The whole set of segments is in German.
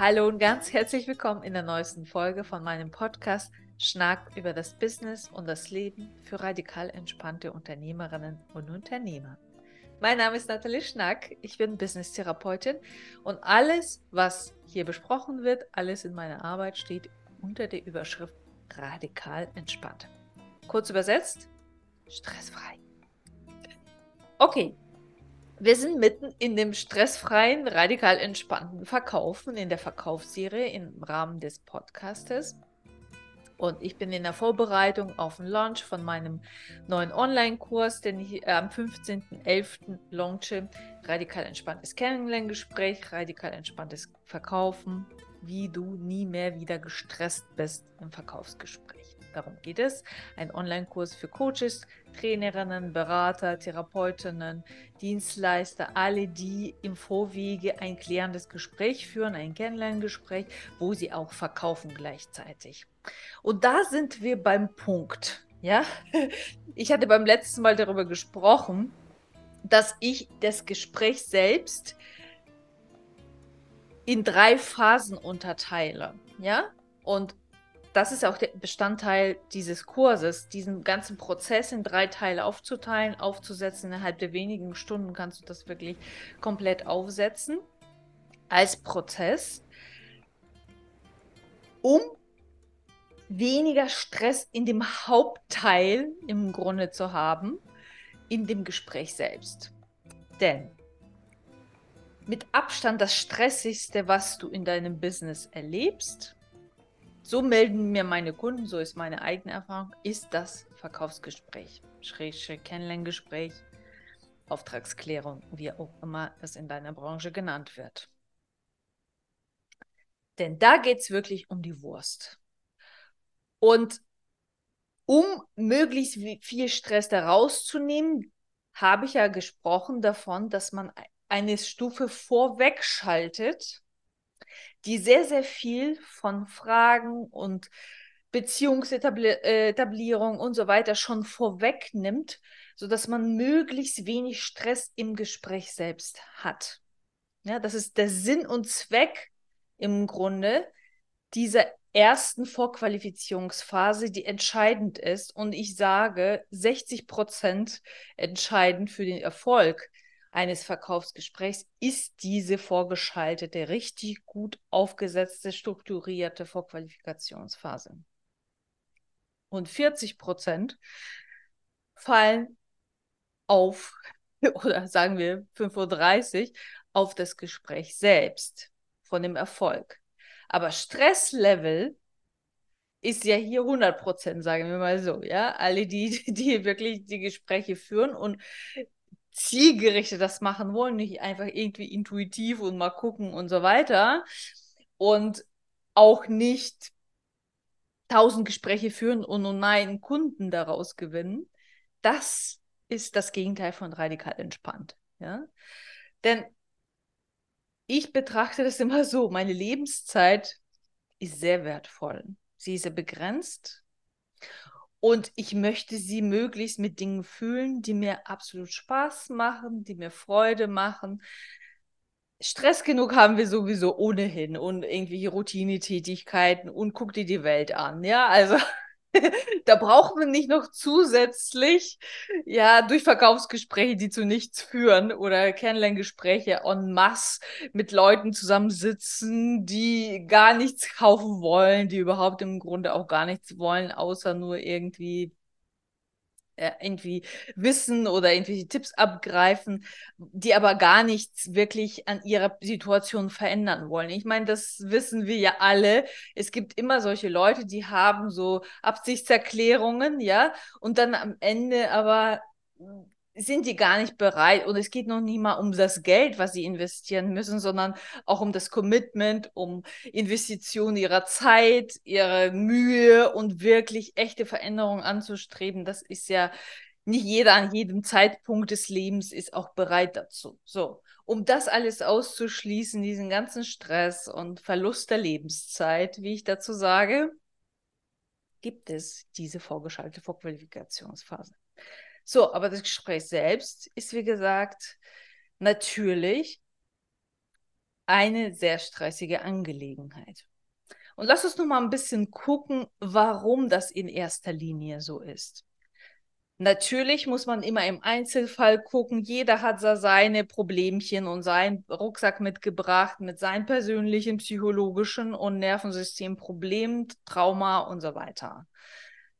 Hallo und ganz herzlich willkommen in der neuesten Folge von meinem Podcast Schnack über das Business und das Leben für radikal entspannte Unternehmerinnen und Unternehmer. Mein Name ist Nathalie Schnack, ich bin Business-Therapeutin und alles, was hier besprochen wird, alles in meiner Arbeit steht unter der Überschrift radikal entspannt. Kurz übersetzt, stressfrei. Okay, wir sind mitten in dem stressfreien, radikal entspannten Verkaufen in der Verkaufsserie im Rahmen des Podcastes. Und ich bin in der Vorbereitung auf den Launch von meinem neuen Online-Kurs, den ich äh, am 15.11. launche. Radikal entspanntes Kennenlerngespräch, radikal entspanntes Verkaufen, wie du nie mehr wieder gestresst bist im Verkaufsgespräch. Darum geht es. Ein Online-Kurs für Coaches, Trainerinnen, Berater, Therapeutinnen, Dienstleister, alle, die im Vorwege ein klärendes Gespräch führen, ein Kennenlerngespräch, wo sie auch verkaufen gleichzeitig. Und da sind wir beim Punkt. Ja, ich hatte beim letzten Mal darüber gesprochen, dass ich das Gespräch selbst in drei Phasen unterteile. Ja, und das ist auch der Bestandteil dieses Kurses, diesen ganzen Prozess in drei Teile aufzuteilen, aufzusetzen. Innerhalb der wenigen Stunden kannst du das wirklich komplett aufsetzen als Prozess, um weniger Stress in dem Hauptteil im Grunde zu haben, in dem Gespräch selbst. Denn mit Abstand das Stressigste, was du in deinem Business erlebst, so melden mir meine Kunden, so ist meine eigene Erfahrung, ist das Verkaufsgespräch, Schrägstrich Kennenlerngespräch, Auftragsklärung, wie auch immer es in deiner Branche genannt wird. Denn da geht es wirklich um die Wurst. Und um möglichst viel Stress da rauszunehmen, habe ich ja gesprochen davon, dass man eine Stufe vorweg schaltet die sehr, sehr viel von Fragen und Beziehungsetablierung und so weiter schon vorwegnimmt, sodass man möglichst wenig Stress im Gespräch selbst hat. Ja, das ist der Sinn und Zweck im Grunde dieser ersten Vorqualifizierungsphase, die entscheidend ist. Und ich sage, 60 Prozent entscheidend für den Erfolg eines Verkaufsgesprächs ist diese vorgeschaltete, richtig gut aufgesetzte, strukturierte Vorqualifikationsphase. Und 40 Prozent fallen auf, oder sagen wir 35, auf das Gespräch selbst von dem Erfolg. Aber Stresslevel ist ja hier 100 Prozent, sagen wir mal so, ja. Alle, die, die wirklich die Gespräche führen und zielgerichtet das machen wollen, nicht einfach irgendwie intuitiv und mal gucken und so weiter. Und auch nicht tausend Gespräche führen und nur einen Kunden daraus gewinnen. Das ist das Gegenteil von radikal entspannt. Ja? Denn ich betrachte das immer so, meine Lebenszeit ist sehr wertvoll. Sie ist sehr begrenzt und ich möchte sie möglichst mit Dingen fühlen, die mir absolut Spaß machen, die mir Freude machen. Stress genug haben wir sowieso ohnehin und irgendwelche Routinetätigkeiten und guck dir die Welt an. Ja, also da braucht man nicht noch zusätzlich, ja, durch Verkaufsgespräche, die zu nichts führen oder Kennenlerngespräche en masse mit Leuten zusammensitzen, die gar nichts kaufen wollen, die überhaupt im Grunde auch gar nichts wollen, außer nur irgendwie äh, irgendwie wissen oder irgendwelche Tipps abgreifen, die aber gar nichts wirklich an ihrer Situation verändern wollen. Ich meine, das wissen wir ja alle. Es gibt immer solche Leute, die haben so Absichtserklärungen, ja, und dann am Ende aber sind die gar nicht bereit und es geht noch nicht mal um das Geld, was sie investieren müssen, sondern auch um das Commitment, um Investitionen ihrer Zeit, ihrer Mühe und wirklich echte Veränderungen anzustreben. Das ist ja nicht jeder an jedem Zeitpunkt des Lebens ist auch bereit dazu. So, um das alles auszuschließen, diesen ganzen Stress und Verlust der Lebenszeit, wie ich dazu sage, gibt es diese vorgeschaltete Vorqualifikationsphase. So, aber das Gespräch selbst ist, wie gesagt, natürlich eine sehr stressige Angelegenheit. Und lass uns noch mal ein bisschen gucken, warum das in erster Linie so ist. Natürlich muss man immer im Einzelfall gucken. Jeder hat da seine Problemchen und seinen Rucksack mitgebracht mit seinen persönlichen psychologischen und Nervensystemproblemen, Trauma und so weiter.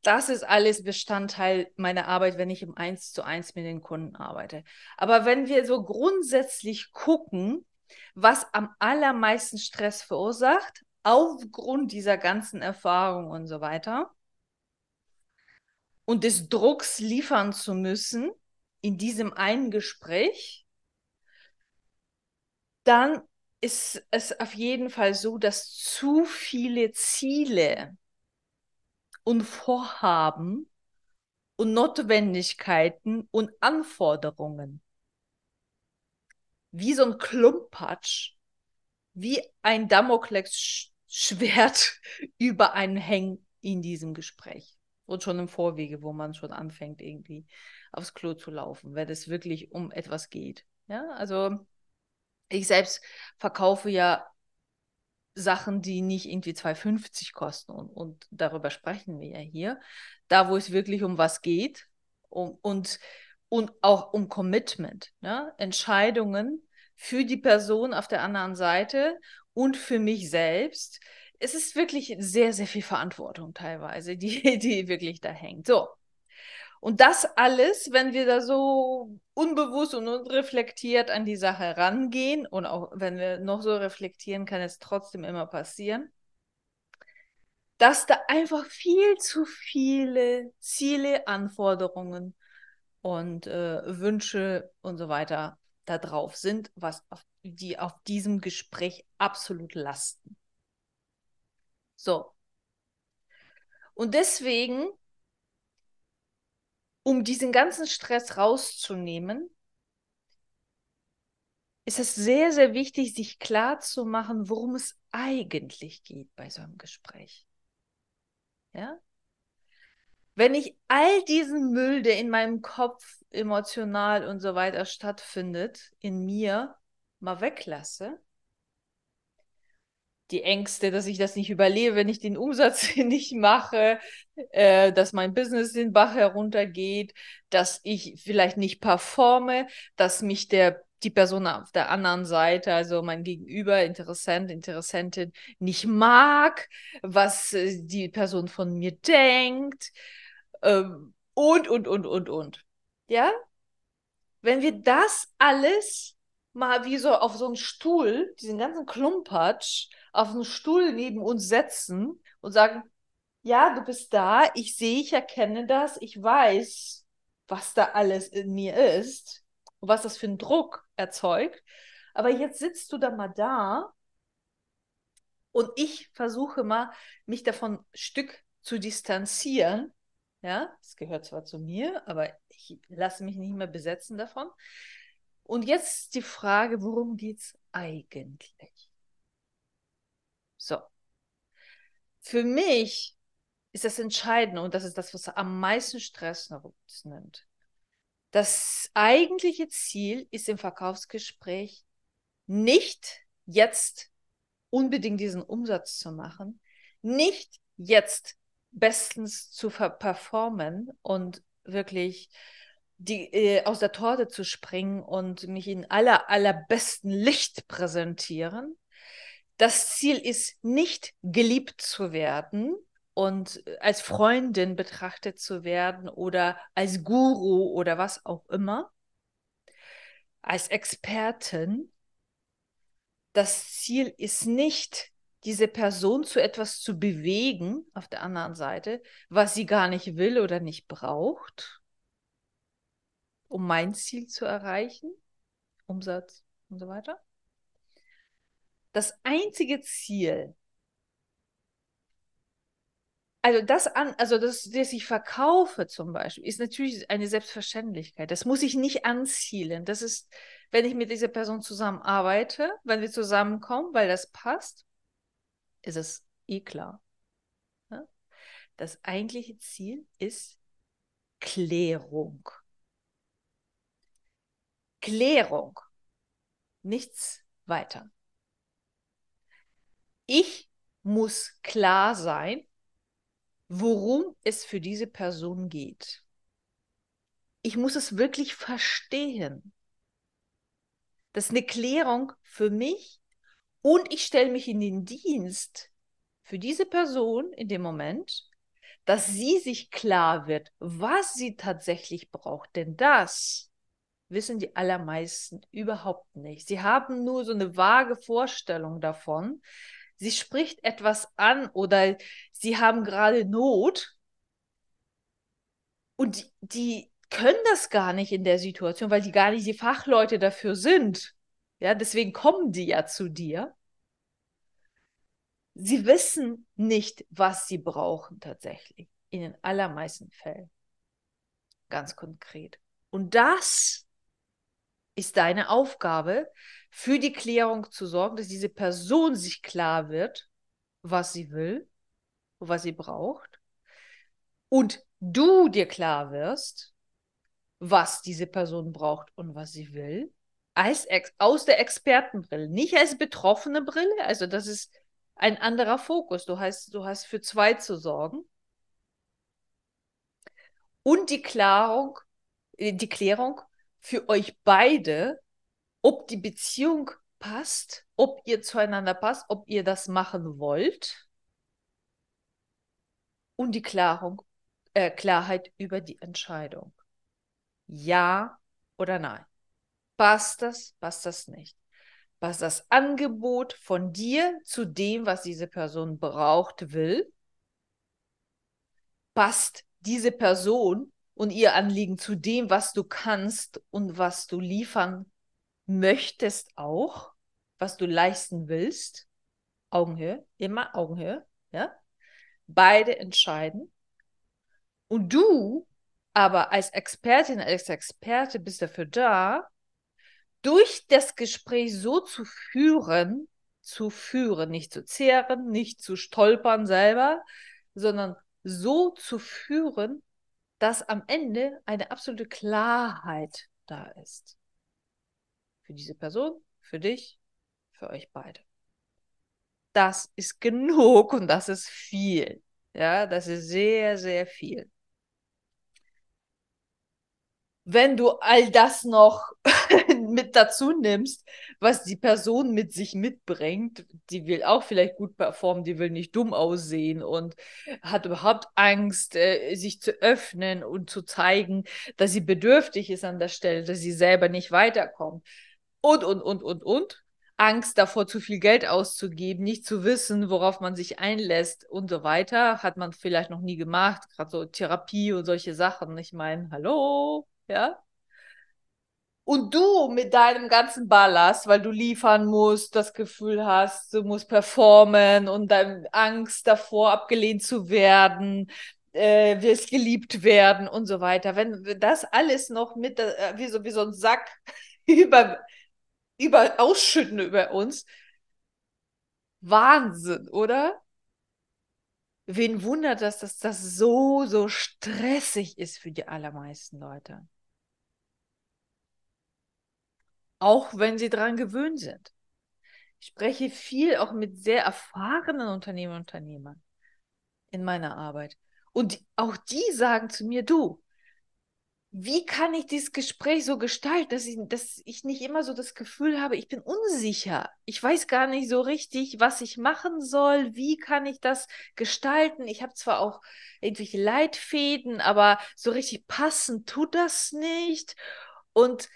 Das ist alles Bestandteil meiner Arbeit, wenn ich im Eins zu eins mit den Kunden arbeite. Aber wenn wir so grundsätzlich gucken, was am allermeisten Stress verursacht, aufgrund dieser ganzen Erfahrung und so weiter, und des Drucks liefern zu müssen in diesem einen Gespräch, dann ist es auf jeden Fall so, dass zu viele Ziele und Vorhaben und Notwendigkeiten und Anforderungen wie so ein Klumpatsch, wie ein Damoklesschwert über einen hängen in diesem Gespräch und schon im Vorwege, wo man schon anfängt, irgendwie aufs Klo zu laufen, wenn es wirklich um etwas geht. Ja, also ich selbst verkaufe ja Sachen, die nicht irgendwie 2,50 kosten und, und darüber sprechen wir ja hier. Da, wo es wirklich um was geht um, und, und auch um Commitment, ne? Entscheidungen für die Person auf der anderen Seite und für mich selbst es ist wirklich sehr, sehr viel Verantwortung teilweise, die, die wirklich da hängt. So. Und das alles, wenn wir da so unbewusst und unreflektiert an die Sache rangehen und auch wenn wir noch so reflektieren, kann es trotzdem immer passieren, dass da einfach viel zu viele Ziele, Anforderungen und äh, Wünsche und so weiter da drauf sind, was auf, die auf diesem Gespräch absolut lasten. So. Und deswegen, um diesen ganzen Stress rauszunehmen, ist es sehr, sehr wichtig, sich klar zu machen, worum es eigentlich geht bei so einem Gespräch. Ja? Wenn ich all diesen Müll, der in meinem Kopf emotional und so weiter stattfindet, in mir mal weglasse, die Ängste, dass ich das nicht überlebe, wenn ich den Umsatz nicht mache, äh, dass mein Business den Bach heruntergeht, dass ich vielleicht nicht performe, dass mich der die Person auf der anderen Seite, also mein Gegenüber, Interessent, Interessentin, nicht mag, was äh, die Person von mir denkt ähm, und, und, und, und, und. Ja? Wenn wir das alles mal wie so auf so einen Stuhl, diesen ganzen Klumpatsch, auf einen Stuhl neben uns setzen und sagen, ja, du bist da, ich sehe, ich erkenne das, ich weiß, was da alles in mir ist und was das für einen Druck erzeugt. Aber jetzt sitzt du da mal da und ich versuche mal, mich davon ein Stück zu distanzieren. Ja, es gehört zwar zu mir, aber ich lasse mich nicht mehr besetzen davon. Und jetzt die Frage, worum geht es eigentlich? So. Für mich ist das Entscheidende und das ist das, was am meisten Stress nimmt. Das eigentliche Ziel ist im Verkaufsgespräch nicht jetzt unbedingt diesen Umsatz zu machen, nicht jetzt bestens zu performen und wirklich die, äh, aus der Torte zu springen und mich in aller, allerbesten Licht präsentieren. Das Ziel ist nicht geliebt zu werden und als Freundin betrachtet zu werden oder als Guru oder was auch immer, als Expertin. Das Ziel ist nicht, diese Person zu etwas zu bewegen, auf der anderen Seite, was sie gar nicht will oder nicht braucht, um mein Ziel zu erreichen, Umsatz und so weiter. Das einzige Ziel, also das an, also das, das ich verkaufe zum Beispiel, ist natürlich eine Selbstverständlichkeit. Das muss ich nicht anzielen. Das ist, wenn ich mit dieser Person zusammenarbeite, wenn wir zusammenkommen, weil das passt, ist es eh klar. Das eigentliche Ziel ist Klärung. Klärung. Nichts weiter. ich muss klar sein, worum es für diese Person geht. Ich muss es wirklich verstehen. Das ist eine Klärung für mich und ich stelle mich in den Dienst für diese Person in dem Moment, dass sie sich klar wird, was sie tatsächlich braucht. Denn das wissen die allermeisten überhaupt nicht. Sie haben nur so eine vage Vorstellung davon. Sie spricht etwas an oder sie haben gerade Not und die, die können das gar nicht in der Situation, weil die gar nicht die Fachleute dafür sind. Ja, deswegen kommen die ja zu dir. Sie wissen nicht, was sie brauchen tatsächlich. In den allermeisten Fällen. Ganz konkret. Und das ist deine Aufgabe, für die Klärung zu sorgen, dass diese Person sich klar wird, was sie will, was sie braucht. Und du dir klar wirst, was diese Person braucht und was sie will. Als Ex aus der Expertenbrille, nicht als betroffene Brille. Also das ist ein anderer Fokus. Du hast, du hast für zwei zu sorgen. Und die Klärung, die Klärung, für euch beide, ob die Beziehung passt, ob ihr zueinander passt, ob ihr das machen wollt. Und die Klarung, äh, Klarheit über die Entscheidung. Ja oder nein. Passt das, passt das nicht? Passt das Angebot von dir zu dem, was diese Person braucht, will? Passt diese Person und ihr Anliegen zu dem, was du kannst und was du liefern möchtest auch, was du leisten willst. Augenhöhe, immer Augenhöhe, ja? Beide entscheiden. Und du aber als Expertin, als Experte bist dafür da, durch das Gespräch so zu führen, zu führen, nicht zu zehren, nicht zu stolpern selber, sondern so zu führen, dass am Ende eine absolute Klarheit da ist. Für diese Person, für dich, für euch beide. Das ist genug und das ist viel. Ja, das ist sehr, sehr viel wenn du all das noch mit dazu nimmst, was die Person mit sich mitbringt, die will auch vielleicht gut performen, die will nicht dumm aussehen und hat überhaupt Angst, äh, sich zu öffnen und zu zeigen, dass sie bedürftig ist an der Stelle, dass sie selber nicht weiterkommt. Und, und, und, und, und. Angst davor, zu viel Geld auszugeben, nicht zu wissen, worauf man sich einlässt und so weiter, hat man vielleicht noch nie gemacht, gerade so Therapie und solche Sachen. Ich meine, hallo, ja. Und du mit deinem ganzen Ballast, weil du liefern musst, das Gefühl hast, du musst performen und dann Angst davor, abgelehnt zu werden, äh, wirst geliebt werden und so weiter. Wenn wir das alles noch mit, äh, wie, so, wie so ein Sack über, über ausschütten über uns, Wahnsinn, oder? Wen wundert das, dass das so, so stressig ist für die allermeisten Leute? Auch wenn sie daran gewöhnt sind. Ich spreche viel auch mit sehr erfahrenen Unternehmern und Unternehmern in meiner Arbeit. Und auch die sagen zu mir, du, wie kann ich dieses Gespräch so gestalten, dass ich, dass ich nicht immer so das Gefühl habe, ich bin unsicher. Ich weiß gar nicht so richtig, was ich machen soll. Wie kann ich das gestalten? Ich habe zwar auch irgendwelche Leitfäden, aber so richtig passend tut das nicht. Und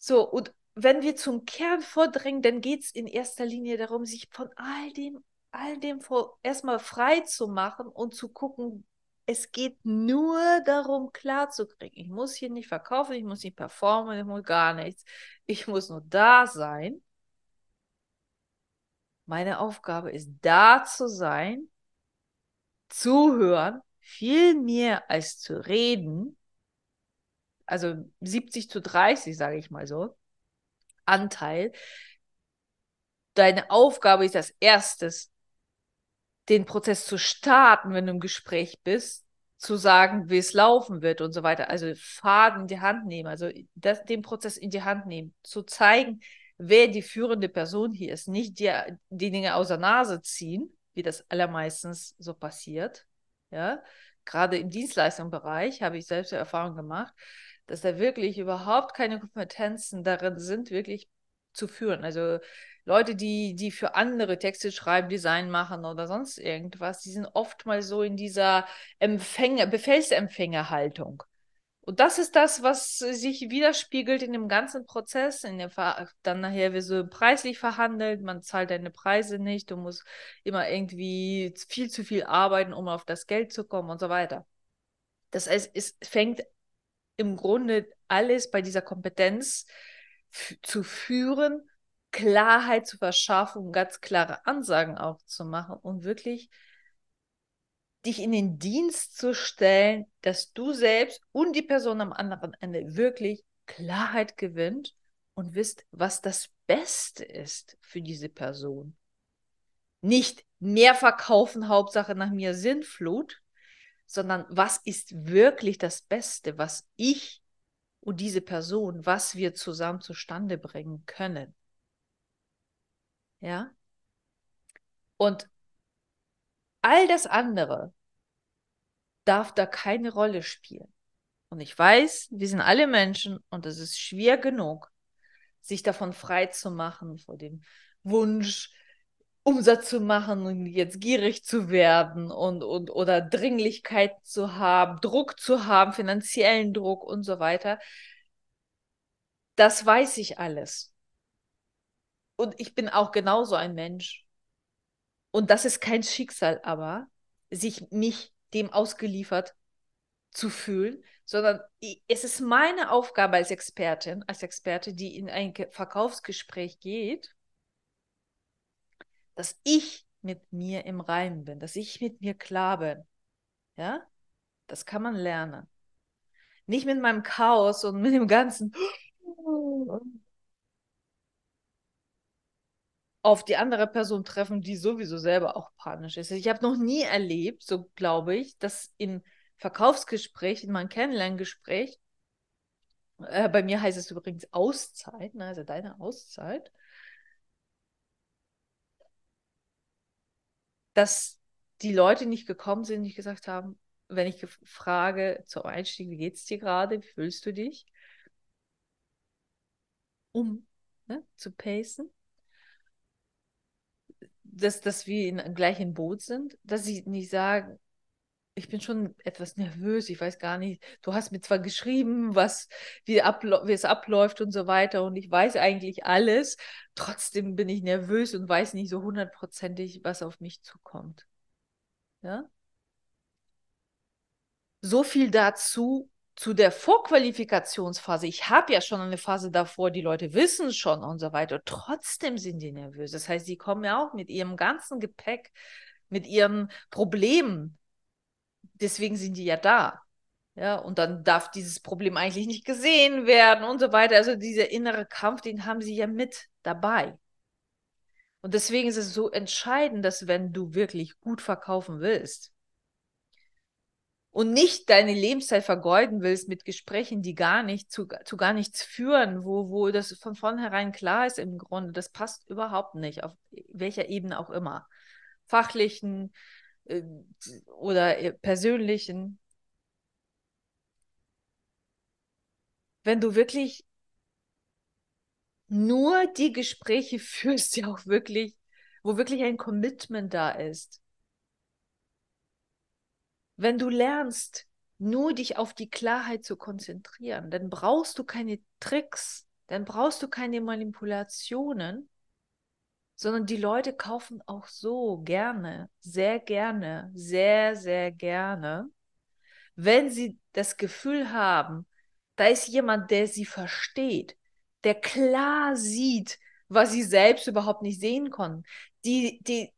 so, und wenn wir zum Kern vordringen, dann geht es in erster Linie darum, sich von all dem, all dem erstmal frei zu machen und zu gucken, es geht nur darum, klarzukriegen. Ich muss hier nicht verkaufen, ich muss nicht performen, ich muss gar nichts. Ich muss nur da sein. Meine Aufgabe ist, da zu sein, zuhören, viel mehr als zu reden also 70 zu 30, sage ich mal so, Anteil. Deine Aufgabe ist als erstes, den Prozess zu starten, wenn du im Gespräch bist, zu sagen, wie es laufen wird und so weiter. Also Faden in die Hand nehmen, also das, den Prozess in die Hand nehmen, zu zeigen, wer die führende Person hier ist, nicht die, die Dinge aus der Nase ziehen, wie das allermeistens so passiert. Ja, gerade im Dienstleistungsbereich habe ich selbst Erfahrung gemacht, dass da wirklich überhaupt keine Kompetenzen darin sind, wirklich zu führen. Also Leute, die, die für andere Texte schreiben, Design machen oder sonst irgendwas, die sind oft mal so in dieser Empfänger, Befehlsempfängerhaltung. Und das ist das, was sich widerspiegelt in dem ganzen Prozess. In der dann nachher wird so preislich verhandelt, man zahlt deine Preise nicht, du musst immer irgendwie viel zu viel arbeiten, um auf das Geld zu kommen und so weiter. Das heißt, es fängt im Grunde alles bei dieser Kompetenz zu führen, Klarheit zu verschaffen, ganz klare Ansagen auch zu machen und wirklich dich in den Dienst zu stellen, dass du selbst und die Person am anderen Ende wirklich Klarheit gewinnt und wisst, was das Beste ist für diese Person. Nicht mehr verkaufen, Hauptsache nach mir Sinnflut, sondern was ist wirklich das Beste, was ich und diese Person, was wir zusammen zustande bringen können. Ja? Und all das andere darf da keine Rolle spielen. Und ich weiß, wir sind alle Menschen und es ist schwer genug, sich davon frei zu machen, vor dem Wunsch, Umsatz zu machen und jetzt gierig zu werden und, und oder Dringlichkeit zu haben, Druck zu haben, finanziellen Druck und so weiter. Das weiß ich alles. Und ich bin auch genauso ein Mensch. Und das ist kein Schicksal, aber sich mich dem ausgeliefert zu fühlen, sondern es ist meine Aufgabe als Expertin, als Experte, die in ein Verkaufsgespräch geht, dass ich mit mir im Reim bin, dass ich mit mir klar bin. Ja, das kann man lernen. Nicht mit meinem Chaos und mit dem ganzen auf die andere Person treffen, die sowieso selber auch panisch ist. Ich habe noch nie erlebt, so glaube ich, dass im Verkaufsgespräch, in meinem Kennenlerngespräch, äh, bei mir heißt es übrigens Auszeit, ne, also deine Auszeit, dass die Leute nicht gekommen sind, nicht gesagt haben, wenn ich frage zum Einstieg, wie geht's dir gerade, wie fühlst du dich, um ne, zu pacen, dass, dass wir in, gleich im Boot sind, dass sie nicht sagen, ich bin schon etwas nervös, ich weiß gar nicht, du hast mir zwar geschrieben, was, wie, wie es abläuft und so weiter und ich weiß eigentlich alles, trotzdem bin ich nervös und weiß nicht so hundertprozentig, was auf mich zukommt. Ja? So viel dazu, zu der Vorqualifikationsphase, ich habe ja schon eine Phase davor, die Leute wissen schon und so weiter, trotzdem sind die nervös. Das heißt, sie kommen ja auch mit ihrem ganzen Gepäck, mit ihren Problemen. Deswegen sind die ja da. Ja, und dann darf dieses Problem eigentlich nicht gesehen werden und so weiter. Also dieser innere Kampf, den haben sie ja mit dabei. Und deswegen ist es so entscheidend, dass wenn du wirklich gut verkaufen willst, und nicht deine Lebenszeit vergeuden willst mit Gesprächen, die gar nicht zu, zu gar nichts führen, wo, wo das von vornherein klar ist im Grunde, das passt überhaupt nicht, auf welcher Ebene auch immer. Fachlichen oder äh, persönlichen. Wenn du wirklich nur die Gespräche führst, die auch wirklich, wo wirklich ein Commitment da ist, wenn du lernst, nur dich auf die Klarheit zu konzentrieren, dann brauchst du keine Tricks, dann brauchst du keine Manipulationen, sondern die Leute kaufen auch so gerne, sehr gerne, sehr, sehr gerne, wenn sie das Gefühl haben, da ist jemand, der sie versteht, der klar sieht, was sie selbst überhaupt nicht sehen konnten. Die, die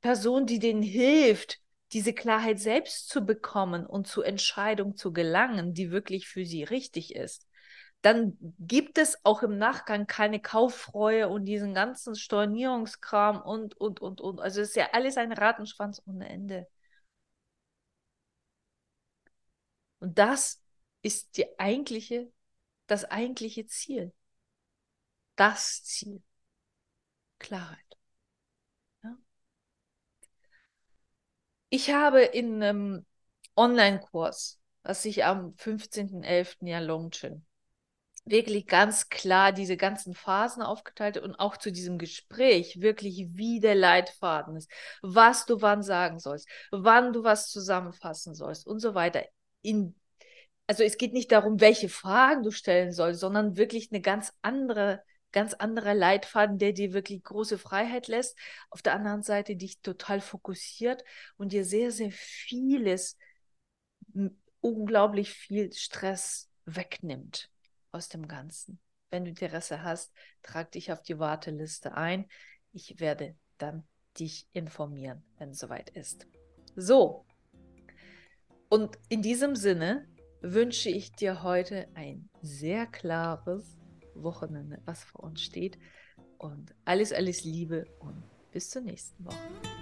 Person, die denen hilft, diese Klarheit selbst zu bekommen und zur Entscheidung zu gelangen, die wirklich für sie richtig ist, dann gibt es auch im Nachgang keine Kauffreue und diesen ganzen Stornierungskram und, und, und, und. Also es ist ja alles ein Ratenschwanz ohne Ende. Und das ist die eigentliche, das eigentliche Ziel. das Ziel. Klarheit. Ja? Ich habe in einem Online-Kurs, was ich am 15.11. ja launche, wirklich ganz klar diese ganzen Phasen aufgeteilt und auch zu diesem Gespräch wirklich wie der Leitfaden ist, was du wann sagen sollst, wann du was zusammenfassen sollst und so weiter. In, also es geht nicht darum, welche Fragen du stellen sollst, sondern wirklich eine ganz andere, ganz anderer Leitfaden, der dir wirklich große Freiheit lässt. Auf der anderen Seite dich total fokussiert und dir sehr, sehr vieles, unglaublich viel Stress wegnimmt aus dem Ganzen. Wenn du Interesse hast, trag dich auf die Warteliste ein. Ich werde dann dich informieren, wenn es soweit ist. So, und in diesem Sinne wünsche ich dir heute ein sehr klares Wochenende, was vor uns steht. Und alles, alles Liebe und bis zur nächsten Woche.